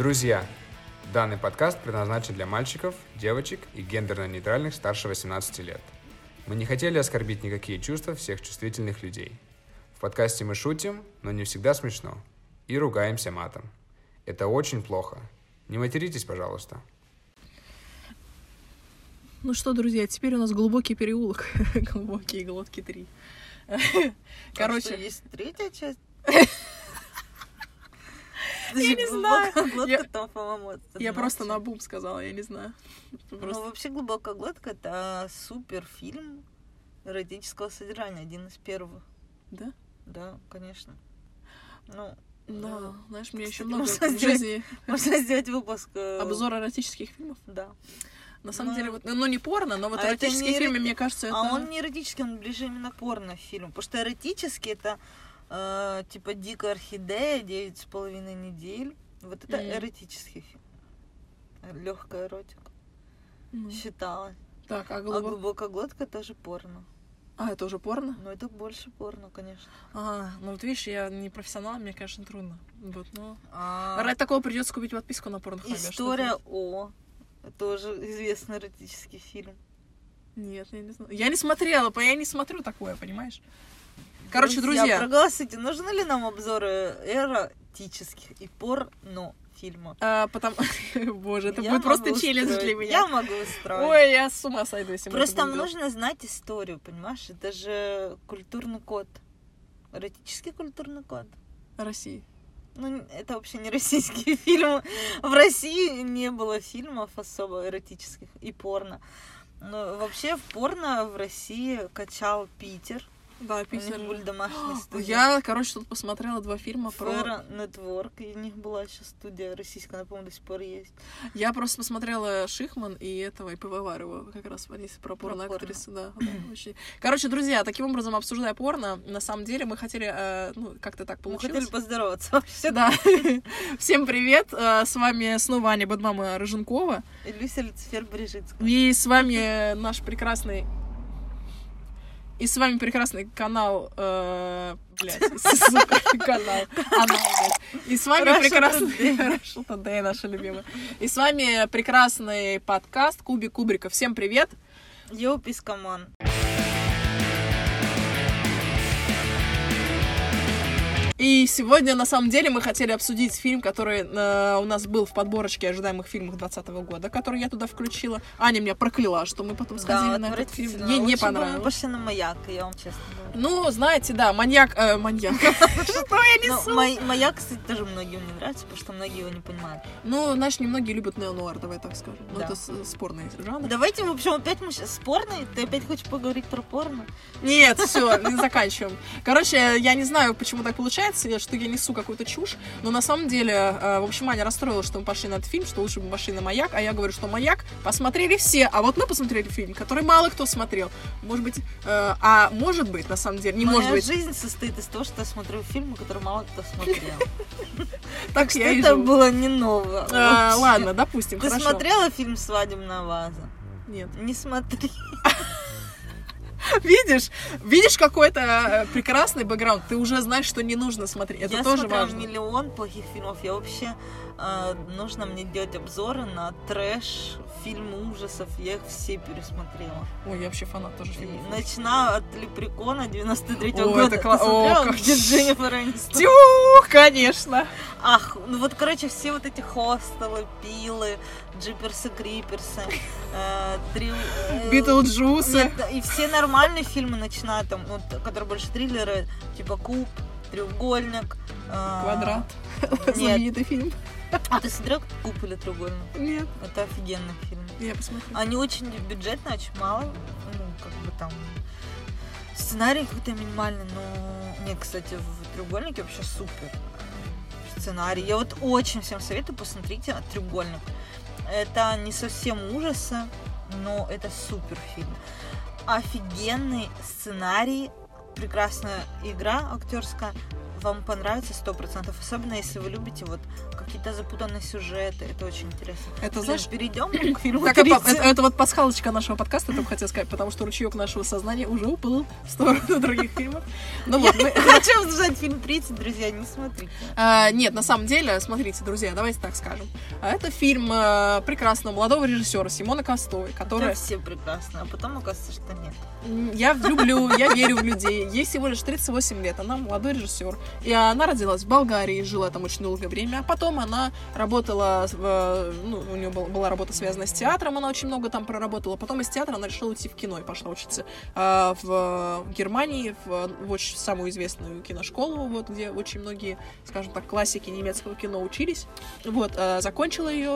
Друзья, данный подкаст предназначен для мальчиков, девочек и гендерно-нейтральных старше 18 лет. Мы не хотели оскорбить никакие чувства всех чувствительных людей. В подкасте мы шутим, но не всегда смешно. И ругаемся матом. Это очень плохо. Не материтесь, пожалуйста. Ну что, друзья, теперь у нас глубокий переулок. Глубокие глотки 3. Короче, Короче, есть третья часть. Я не знаю. Глотка, там, по-моему, я просто на бум сказала, я не знаю. Ну, вообще, глубокая глотка это супер фильм эротического содержания, один из первых. Да? Да, конечно. Ну, Да, знаешь, мне еще много в жизни можно сделать выпуск. э, обзор эротических фильмов. Да. На самом Ну, деле, вот, ну не порно, но вот а эротические не фильмы, мне кажется, это... А он не эротический, он ближе именно к порнофильму. Потому что эротический это э, типа Дикая орхидея, девять с половиной недель. Вот это Мгм. эротический фильм. Легкая эротика. Ну, Считалось. Так, а А глубоко... глубокая глотка тоже порно. А, это уже порно? Но это больше порно, конечно. А, ну вот видишь, я не профессионал, мне, конечно, трудно. Вот, но... А, Ради такого придется купить подписку на порнхабе. а История? О. Тоже известный эротический фильм. Нет, я не знаю. Я не смотрела, я не смотрю такое, понимаешь? Короче, Друзья, друзья, проголосуйте, нужны ли нам обзоры эротических и порно фильмов? а, потому... Боже, это Я будет просто могу челлендж устроить. для меня. Я могу устроить. Ой, я с ума сойду, если Просто делать. нужно знать историю, понимаешь? Это же культурный код. Эротический культурный код. России. Ну, это вообще не российские фильмы. В России не было фильмов особо эротических и порно. Но вообще в порно в России качал Питер. Да, У них Питер. были домашние студии. Я, короче, тут посмотрела два фильма про... Фэра Нетворк, и у них была еще студия российская, она, по-моему, до сих пор есть. Я просто посмотрела Шихман и этого, и Пивоварова, как раз они про порно-актрису, да, да, очень. Короче, друзья, таким образом, обсуждая порно, на самом деле мы хотели, э, ну, как-то так Мы получилось. хотели поздороваться. Да. Всем привет! Э, С вами снова Аня Бадмама Рыженкова. И Люся Люцифер Брижицкая. И с вами наш прекрасный... И с вами прекрасный канал... Э, блядь, сука, канал. Анал, блядь. И с вами Russia прекрасный... Russia Today, наша любимая. И с вами прекрасный подкаст Кубик Кубрика. Всем привет! Йоу, пискаман. И сегодня, на самом деле, мы хотели обсудить фильм, который э, у нас был в подборочке ожидаемых фильмов 2020 года, который я туда включила. Аня меня прокляла, что мы потом сходили Да, на этот фильм. Ей не понравилось. пошли на маяк, я вам честно говорю. Ну, знаете, да, маньяк... э, маньяк. Что я Но несу? маяк, кстати, тоже многим не нравится, потому что многие его не понимают. Ну, знаешь, немногие любят неонуар, давай так скажем. Ну, это с- спорный жанр. Давайте, в общем, опять мы сейчас спорный. Ты опять хочешь поговорить про порно? Нет, все, заканчиваем. Короче, я не знаю, почему так получается, что я несу какую-то чушь, но на самом деле, э, в общем, Аня расстроилась, что мы пошли на этот фильм, что лучше бы мы пошли на «Маяк», а я говорю, что «Маяк» посмотрели все, а вот мы посмотрели фильм, который мало кто смотрел. Может быть, э, а может быть, на самом деле, не Моя может быть, жизнь состоит из того, что я смотрю фильмы, которые мало кто смотрел. так и Это было не ново. А. Ладно, допустим, Ты смотрела фильм «Свадебная ваза»? Нет. Не смотри. Видишь? Видишь какой-то э, прекрасный бэкграунд, ты уже знаешь, что не нужно смотреть. Это я тоже важно. миллион плохих фильмов. Я вообще э, нужно мне делать обзоры на трэш, фильмы ужасов. Я их все пересмотрела. Ой, я вообще фанат тоже фильмов. начиная от Лепрекона 93 О, года. это кла- о, как где Дженнифер Энистон? Тю, конечно. Ах, ну вот, короче, все вот эти хостелы, пилы, джиперсы, криперсы, э, э, Битлджусы. И все нормальные фильмы, начиная там, вот, которые больше триллеры, типа Куб, Треугольник. Э, Квадрат. Знаменитый фильм. А ты смотрел Куб или Треугольник? Нет. Это офигенный фильм. Я посмотрю. Они очень бюджетные, очень мало, ну, как бы там... Сценарий какой-то минимальный, но... Нет, кстати, в Треугольнике вообще супер сценарий. Я вот очень всем советую, посмотрите «Треугольник». Это не совсем ужасы, но это супер фильм. Офигенный сценарий, прекрасная игра актерская. Вам понравится сто процентов, особенно если вы любите вот какие-то запутанные сюжеты, это очень интересно. Это, Блин, знаешь, перейдем к фильму Так, это, 30. это- это вот пасхалочка нашего подкаста, только хотел сказать, потому что ручеек нашего сознания уже уплыл в сторону других фильмов. Ну вот, мы- Хочу обсуждать фильм 30, друзья, не смотрите. А, нет, на самом деле, смотрите, друзья, давайте так скажем. А Это фильм э, прекрасного молодого режиссера Симона Костовой, который Это все прекрасно, а потом оказывается, что нет. Я люблю, я верю в людей. Ей всего лишь 38 лет, она молодой режиссер. И она родилась в Болгарии, жила там очень долгое время. А потом она работала, в, э, ну, у нее был- была работа связана с театром, она очень много там проработала. Потом из театра она решила уйти в кино и пошла учиться а, в Германии, в, в очень самую известную киношколу, вот, где очень многие, скажем так, классики немецкого кино учились. Вот, а, закончила ее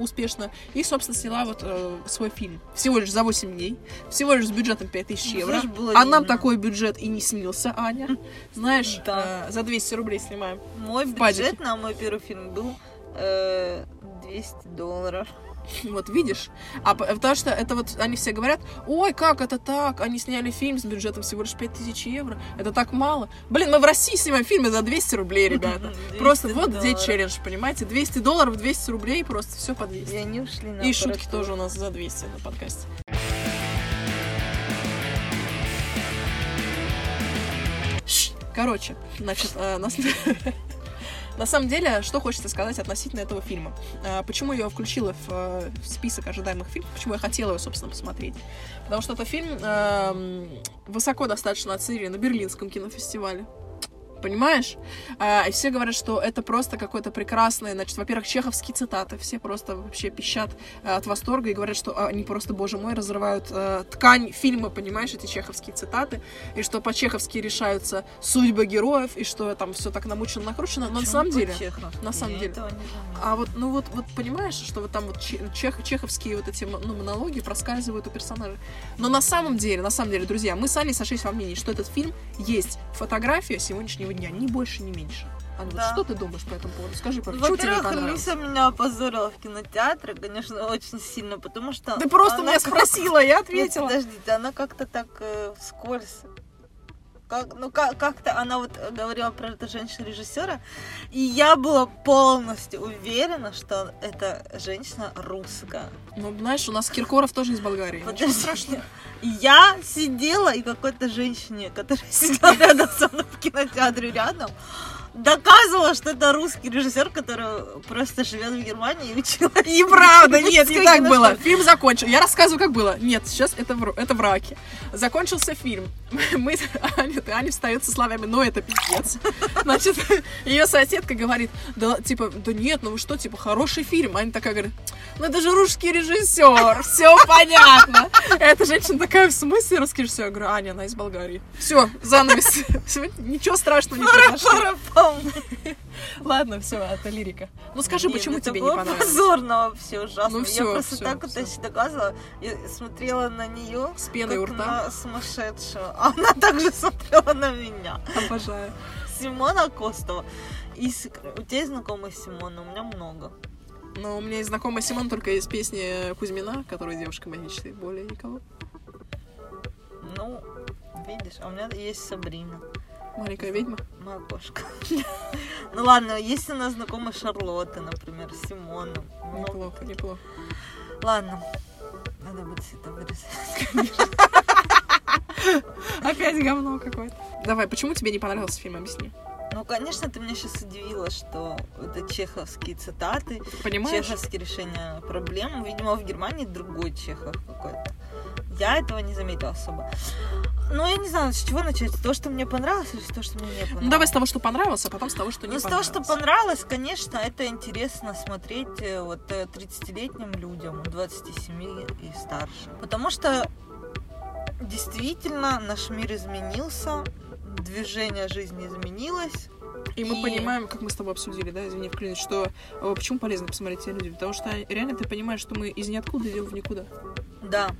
успешно и, собственно, сняла вот э, свой фильм. Всего лишь за 8 дней, всего лишь с бюджетом 5000 Ну, евро. было А нам такой бюджет и не снился, Аня. Знаешь, Да. Э, за 200 рублей снимаем. Мой падике. бюджет на мой первый фильм был э, 200 долларов. Вот, видишь? А потому что это вот, они все говорят, ой, как это так? Они сняли фильм с бюджетом всего лишь 5000 евро. Это так мало. Блин, мы в России снимаем фильмы за 200 рублей, ребята. 200 Просто вот где долларов. челлендж, понимаете? 200 долларов, 200 рублей, просто все по 200. И они ушли на И шутки тоже у нас за 200 на подкасте. Короче, значит, э, на, на самом деле, что хочется сказать относительно этого фильма. Э, Почему я его включила в, э, в список ожидаемых фильмов, почему я хотела его, собственно, посмотреть. Потому что это фильм эм, высоко достаточно оценили на Берлинском кинофестивале. Понимаешь? А, и все говорят, что это просто какое-то прекрасное, значит, во-первых, чеховские цитаты. Все просто вообще пищат э, от восторга и говорят, что они просто, боже мой, разрывают э, ткань фильма, понимаешь, эти чеховские цитаты, и что по-чеховски решаются судьбы героев, и что там все так намучено, накручено. Но на самом деле... по-чеховски? на самом Я деле. А вот, ну вот, вот понимаешь, что вот там вот че- чех- чеховские вот эти ну, монологи проскальзывают у персонажей. Но на самом деле, на самом деле, друзья, мы с Аней сошлись во мнении, что этот фильм есть фотография сегодняшнего дня, ни больше, ни меньше. Вот Да. что ты думаешь по этому поводу? Скажи, Ну, тебе не Во-первых? Алиса меня опозорила в кинотеатре, конечно, очень сильно, потому что... Ты просто она меня спросила, я Нет, ответила. подождите, она как-то так э, вскользь. Как, ну, как, как-то она вот говорила про эту женщину-режиссера, и я была полностью уверена, что эта женщина русская. Ну, знаешь, у нас Киркоров тоже из Болгарии. Подожди. страшного. Я сидела, и какой-то женщине, которая сидела рядом со мной в кинотеатре рядом, доказывала, что это русский режиссер, который просто живет в Германии и учила. Неправда, нет, не так было. Фильм закончил. Я рассказываю, как было. Нет, сейчас это, вр- это враки. Закончился фильм. Мы, Аня, Аня встает со словами, ну это пиздец. Значит, ее соседка говорит, да, типа, да нет, ну вы что, типа, хороший фильм. Аня такая говорит, ну это же русский режиссер, все понятно. Эта женщина такая, в смысле русский режиссер? Я говорю, Аня, она из Болгарии. Все, занавес. Ничего страшного не произошло. Ладно, все, это лирика. Ну скажи, Нет, почему это тебе не понравилось? позорно вообще ужасно. Ну всё, я просто всё, так это всё. доказывала. Я смотрела на нее С пеной у рта. на сумасшедшую. А она также смотрела на меня. Обожаю. Симона Костова. И у тебя есть знакомый Симона? У меня много. Но у меня есть знакомая Симон только из песни Кузьмина, которая девушка моей мечты. Более никого. Ну, видишь, а у меня есть Сабрина. Маленькая ведьма. Моя кошка. Ну ладно, есть у нас знакомая Шарлотта, например, Симона. Ну, Неплохо, неплохо. ладно. Надо будет это вырезать. Опять говно какое-то. Давай, почему тебе не понравился фильм? Объясни. Ну, конечно, ты меня сейчас удивила, что это чеховские цитаты, Понимаешь? чеховские решения проблем. Видимо, в Германии другой чехов какой-то. Я этого не заметила особо. Ну, я не знаю, с чего начать. С того, что мне понравилось, или с того, что мне не понравилось? Ну давай с того, что понравилось, а потом с того, что не Ну, с того, понравилось. что понравилось, конечно, это интересно смотреть э, вот э, 30-летним людям, 27 и старше. Потому что действительно наш мир изменился, движение жизни изменилось. И мы И- понимаем, как мы с тобой обсудили, да, извини, вклинюсь, что э, почему полезно посмотреть эти люди? Потому что реально ты понимаешь, что мы из ниоткуда идем в никуда. Да.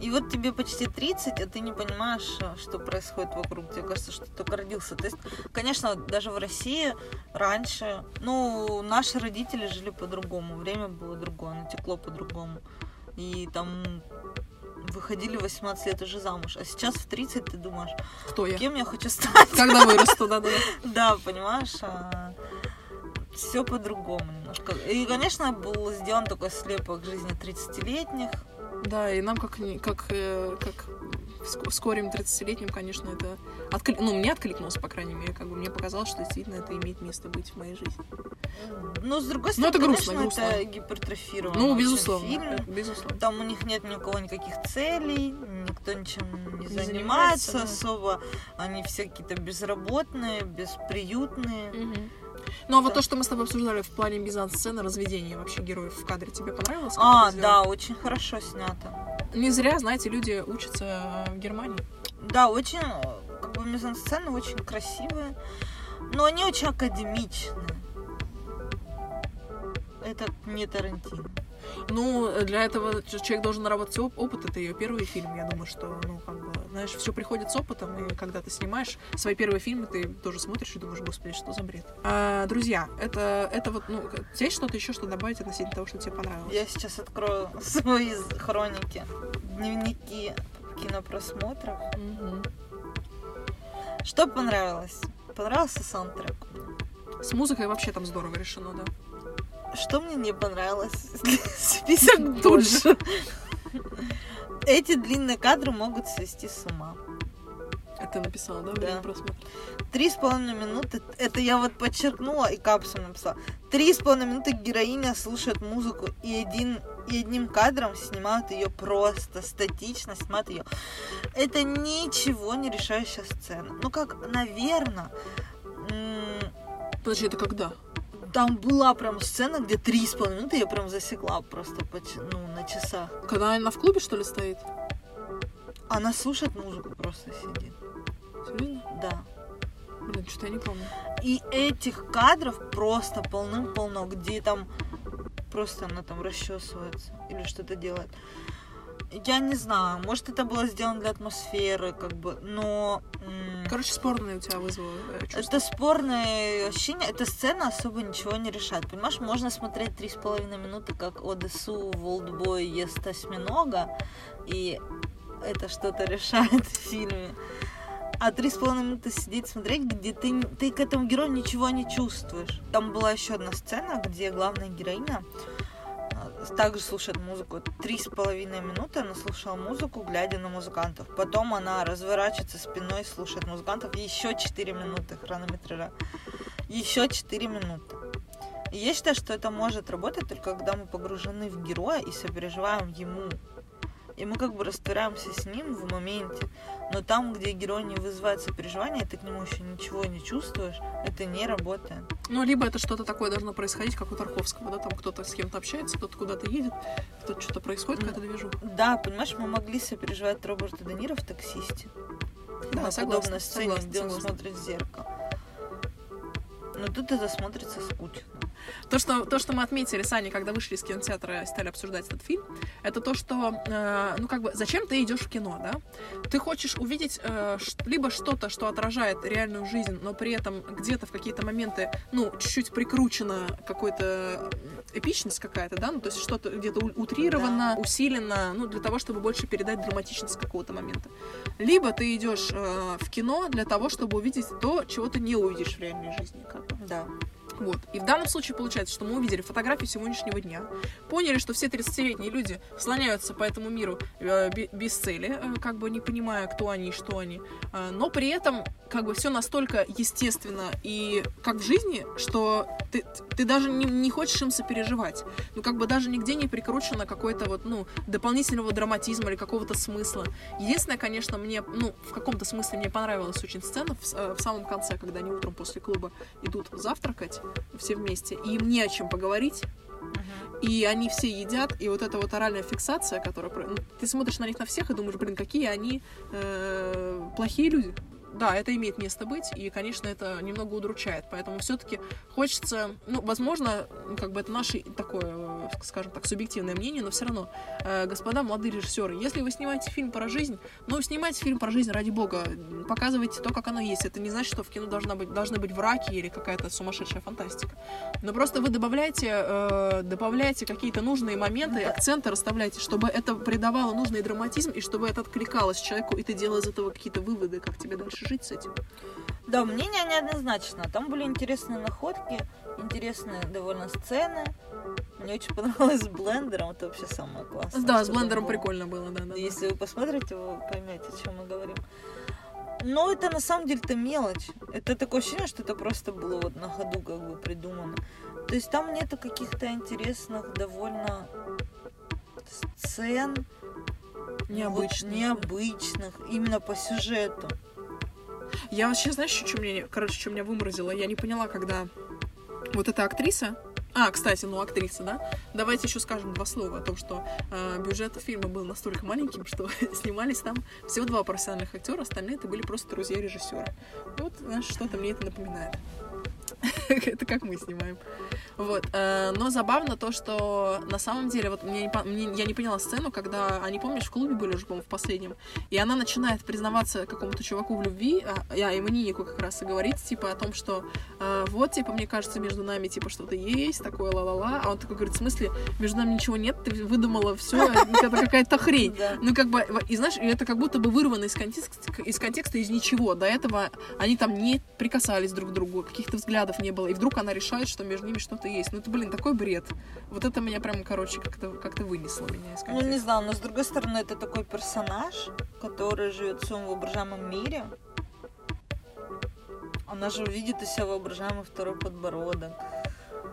И вот тебе почти 30, а ты не понимаешь, э, что происходит вокруг. Тебе кажется, что ты только родился. То есть, конечно, даже в России раньше, ну, наши родители жили по-другому. Время было другое, оно текло по-другому. И там выходили в 18 лет уже замуж. А сейчас в 30 ты думаешь, Кто я? кем я хочу стать? Когда вырасту, да-да. Да, понимаешь, все по-другому немножко. И, конечно, был сделан такой слепок жизни 30-летних. Да, и нам как, как, э, как ск- вскорем 30-летним, конечно, это... Откли... Ну, мне откликнулось, по крайней мере, как бы мне показалось, что действительно это имеет место быть в моей жизни. Но, с другой Ну, стороны, это грустно, конечно, грустно. это гипертрофировано. Ну, безусловно. фильм. Безусловно. Там у них нет ни у кого никаких целей, никто ничем не занимается занимается, да. особо. Они все какие-то безработные, бесприютные. Мгм. Ну, а вот то, что мы с тобой обсуждали в плане мизансцены, разведения вообще героев в кадре, тебе понравилось? А, да, очень хорошо снято. Не зря, знаете, люди учатся э, в Германии. Да, очень, э, как бы мизансцены очень красивые, но они очень академичные. Это не Тарантино. Ну, для этого человек должен наработать оп- опыт. Это ее первый фильм. Я думаю, что, ну, как бы, знаешь, все приходит с опытом. И когда ты снимаешь свои первые фильмы, ты тоже смотришь и думаешь, господи, что за бред. А, друзья, это, это вот, ну, есть что-то еще, что добавить относительно того, что тебе понравилось? Я сейчас открою свои хроники, дневники кинопросмотров. Мгм. Что понравилось? Понравился саундтрек. С музыкой вообще там здорово решено, да. Что мне не понравилось? Список Тут же. Эти длинные кадры могут свести с ума. Это написала, да, Да. время просмотра? Три с половиной минуты, это я вот подчеркнула и капсулу написала. Три с половиной минуты героиня слушает музыку и, один, и одним кадром снимают ее просто, статично снимают ее. Это ничего не решающая сцена. Ну как, наверное, Подожди, это когда? Там была прям сцена, где три с половиной минуты я прям засекла просто по ну, на часах. Когда она в клубе, что ли, стоит? Она слушает музыку, просто сидит. Серьезно? Да. Блин, что-то я не помню. И этих кадров просто полным-полно, где там просто она там расчесывается или что-то делает. Я не знаю, может это было сделано для атмосферы, как бы, но Короче, спорное у тебя вызвало чувство. это спорное ощущение, эта сцена особо ничего не решает. Понимаешь, можно смотреть три с половиной минуты, как Одессу в Олдбой ест осьминога, и это что-то решает в фильме. А три с половиной минуты сидеть смотреть, где ты, ты к этому герою ничего не чувствуешь. Там была еще одна сцена, где главная героиня также слушает музыку. Три с половиной минуты она слушала музыку, глядя на музыкантов. Потом она разворачивается спиной, слушает музыкантов. Еще 4 минуты хронометража. Еще 4 минуты. И я считаю, что это может работать только когда мы погружены в героя и сопереживаем ему. И мы как бы растворяемся с ним в моменте. Но там, где герой не вызывает сопереживания, ты к нему еще ничего не чувствуешь, это не работает. Ну, либо это что-то такое должно происходить, как у Тарковского, да, там кто-то с кем-то общается, кто-то куда-то едет, кто-то что-то происходит, какая-то движуха. Да, понимаешь, мы могли сопереживать Роберта Де Ниро в «Таксисте». Да, на согласна, подобной сцене, согласна, где он согласна. смотрит в зеркало. Но тут это смотрится скучно. То что, то, что мы отметили с Аней, когда вышли из кинотеатра и стали обсуждать этот фильм, это то, что, э, ну, как бы, зачем ты идешь в кино, да? Ты хочешь увидеть э, либо что-то, что отражает реальную жизнь, но при этом где-то в какие-то моменты, ну, чуть-чуть прикручена какой-то эпичность какая-то, да, ну, то есть что-то где-то утрировано, усилено, ну, для того, чтобы больше передать драматичность какого-то момента. Либо ты идешь э, в кино для того, чтобы увидеть то, чего ты не увидишь в реальной жизни, как бы. Да. Вот. И в данном случае получается, что мы увидели фотографию сегодняшнего дня, поняли, что все 30-летние люди слоняются по этому миру э, бе- без цели, э, как бы не понимая, кто они и что они, Э, но при этом как бы все настолько естественно и как в жизни, что ты, ты даже не, не хочешь им сопереживать. Ну, как бы даже нигде не прикручено какой-то вот, ну, дополнительного драматизма или какого-то смысла. Единственное, конечно, мне, ну, в каком-то смысле мне понравилась очень сцена в, э, в самом конце, когда они утром после клуба идут завтракать все вместе, и им не о чем поговорить, и они все едят, и вот эта вот оральная фиксация, которая... ну, ты смотришь на них на всех и думаешь, блин, какие они э, плохие люди. Да, это имеет место быть, и, конечно, это немного удручает. Поэтому все-таки хочется, ну, возможно, как бы это наше такое, э, скажем так, субъективное мнение, но все равно, э, господа молодые режиссеры, если вы снимаете фильм про жизнь, ну, снимайте фильм про жизнь ради бога, показывайте то, как оно есть. Это не значит, что в кино должна быть, должны быть враки или какая-то сумасшедшая фантастика. Но просто вы добавляете, э, добавляете какие-то нужные моменты, акценты расставляйте, чтобы это придавало нужный драматизм, и чтобы это откликалось человеку, и ты делал из этого какие-то выводы, как тебе дальше жить с этим. Да, мнение неоднозначно. Там были интересные находки, интересные довольно сцены. Мне очень понравилось с блендером, это вообще самое классное. Да, с блендером было. прикольно было, да, да. да. Если вы посмотрите, вы поймете, о чем мы говорим. Но это на самом деле это мелочь. Это такое ощущение, что это просто было вот на ходу как бы придумано. То есть там нету каких-то интересных довольно сцен. Необычных. необычных. Именно по сюжету. Я вообще, знаешь, что меня, короче, что меня выморозило? Я не поняла, когда вот эта актриса, а, кстати, ну актриса, да? Давайте еще скажем два слова о том, что э, бюджет фильма был настолько маленьким, что снимались там всего два профессиональных актера, остальные это были просто друзья режиссера. Вот, знаешь, что-то мне это напоминает. Это как мы снимаем. Вот. э, Но забавно то, что на самом деле, вот мне мне- я не поняла сцену, когда они, помнишь, в клубе были уже, по-моему, в последнем, и она начинает признаваться какому-то чуваку в любви, а, я имениннику как раз и говорит, типа, о том, что э, вот, типа, мне кажется, между нами, типа, что-то есть, такое ла-ла-ла, а он такой говорит, в смысле, между нами ничего нет, ты выдумала все, это какая-то хрень. Ну, как бы, и знаешь, и это как будто бы вырвано из контекста, из контекста из ничего. До этого они там не прикасались друг к другу, каких-то взглядов не было. И вдруг она решает, что между ними что-то есть. Ну, это, блин, такой бред. Вот это меня прям, короче, как-то как вынесло меня из Ну, контекста. не знаю, но с другой стороны, это такой персонаж, который живет в своем воображаемом мире. Она же видит из себя воображаемый второй подбородок.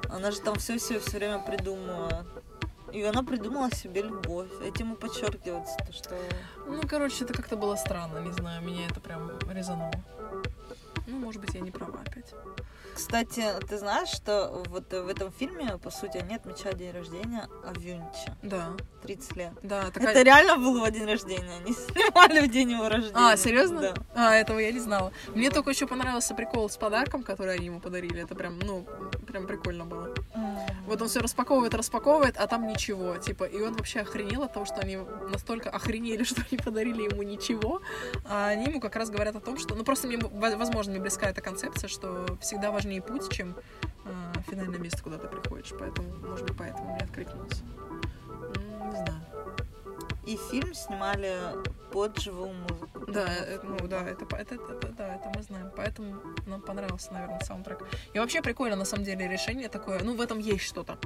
Она же там все-все все время придумывает. И она придумала себе любовь. Этим и подчеркивается то, что... Ну, короче, это как-то было странно, не знаю, меня это прям резануло. Ну, может быть, я не права опять. Кстати, ты знаешь, что вот в этом фильме, по сути, они отмечают день рождения Авюнча. Да, 30 лет. да, такая... Это реально был его день рождения. Они снимали в день его рождения. А, серьезно? Да. А, этого я не знала. Мне только еще понравился прикол с подарком, который они ему подарили. Это прям, ну, прям прикольно было. Вот он все распаковывает, распаковывает, а там ничего. Типа, и он вообще охренел от того, что они настолько охренели, что они подарили ему ничего. А они ему как раз говорят о том, что... Ну, просто мне, во- возможно, мне близка эта концепция, что всегда важнее путь, чем а, финальное место, куда ты приходишь. Поэтому, может быть, поэтому мне откликнулось. М, Не знаю. И фильм снимали под живую музыку. Да, э, ну да, это, это, это- да, это мы знаем. Поэтому нам понравился, наверное, саундтрек. И вообще прикольно, на самом деле, решение такое. Ну, в этом есть что-то.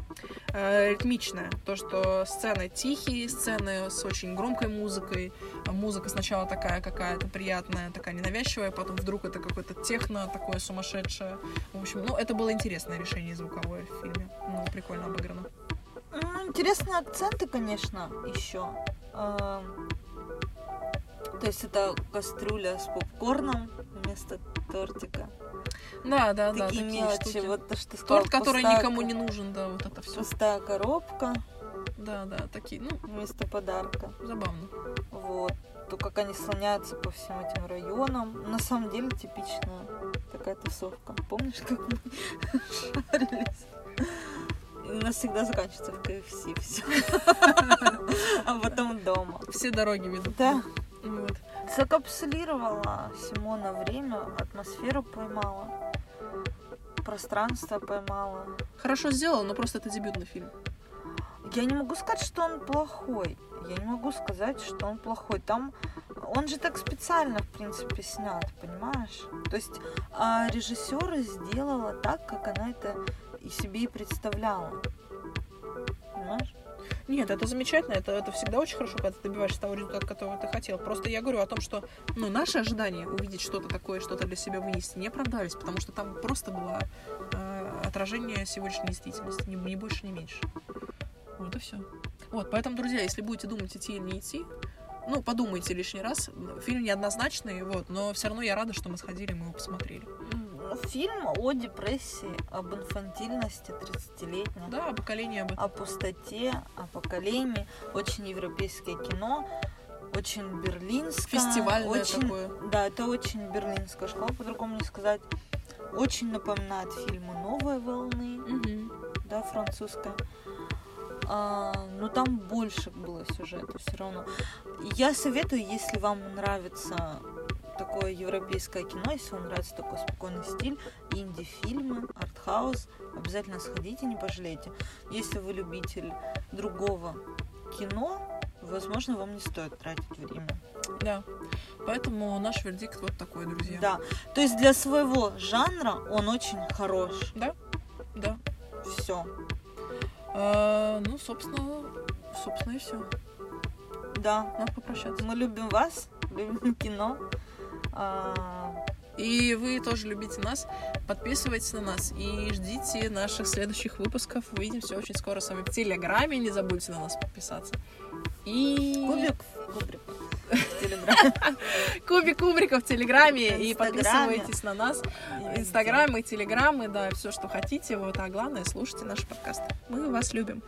Э, ритмичное. То, что сцены тихие, сцены с очень громкой музыкой. А Музыка сначала такая какая-то приятная, такая ненавязчивая, потом вдруг это какое-то техно такое сумасшедшее. В общем, ну, это было интересное решение звуковое в фильме. Ну, прикольно обыграно. Интересные акценты, конечно, еще. То есть это кастрюля с попкорном вместо тортика. Да, да, да. такие мелочи. штуки. Вот то, что ты сказала, Торт, который пустая никому ко- не нужен, да, вот это все. Пустая коробка Да, да, такие, ну, вместо подарка. забавно. Вот. То, как они слоняются по всем этим районам. На самом деле типичная такая тусовка. Помнишь, как мы шарились? У нас всегда заканчивается в КФС все. А потом дома. Все дороги ведут. Да. Вот. Закапсулировала Симона время, атмосферу поймала, пространство поймала. Хорошо сделал, но просто это дебютный фильм. Я не могу сказать, что он плохой. Я не могу сказать, что он плохой. Там он же так специально, в принципе, снят, понимаешь? То есть а, режиссер сделала так, как она это и себе и представляла. Понимаешь? Нет, это замечательно, это, это всегда очень хорошо, когда ты добиваешься того результата, которого ты хотел. Просто я говорю о том, что ну, наши ожидания увидеть что-то такое, что-то для себя вынести, не оправдались, потому что там просто было э, отражение сегодняшней действительности, ни, ни больше, ни меньше. Вот и все. Вот, поэтому, друзья, если будете думать, идти или не идти, ну, подумайте лишний раз. Фильм неоднозначный, вот, но все равно я рада, что мы сходили, мы его посмотрели. Фильм о депрессии, об инфантильности 30-летней. Да, о поколении об этом. о пустоте, о поколении, очень европейское кино. очень берлинская. Фестивальное очень, такое. Да, это очень берлинская школа, по-другому не сказать. Очень напоминает фильмы «Новой волны», Мгм. да, французская. А, но там больше было сюжета все равно. Я советую, если вам нравится такое европейское кино, если вам нравится такой спокойный стиль, инди-фильмы, артхаус, обязательно сходите, не пожалеете. Если вы любитель другого кино, возможно, вам не стоит тратить время. Да. Поэтому наш вердикт вот такой, друзья. Да. То есть для своего жанра он очень хорош. Да. Все. А, ну, собственно, собственно и все. Да. Надо попрощаться. Мы любим вас, любим кино. А, И вы тоже любите нас. Подписывайтесь на нас и ждите наших следующих выпусков. Увидимся очень скоро с вами в Телеграме. Не забудьте на нас подписаться. И... Кубик, кубрик. в Телеграме. Кубик Кубрика в Телеграме. И подписывайтесь на нас. Инстаграмы, Телеграмы, да, все, что хотите. Вот, а главное, слушайте наши подкасты. Мы вас любим.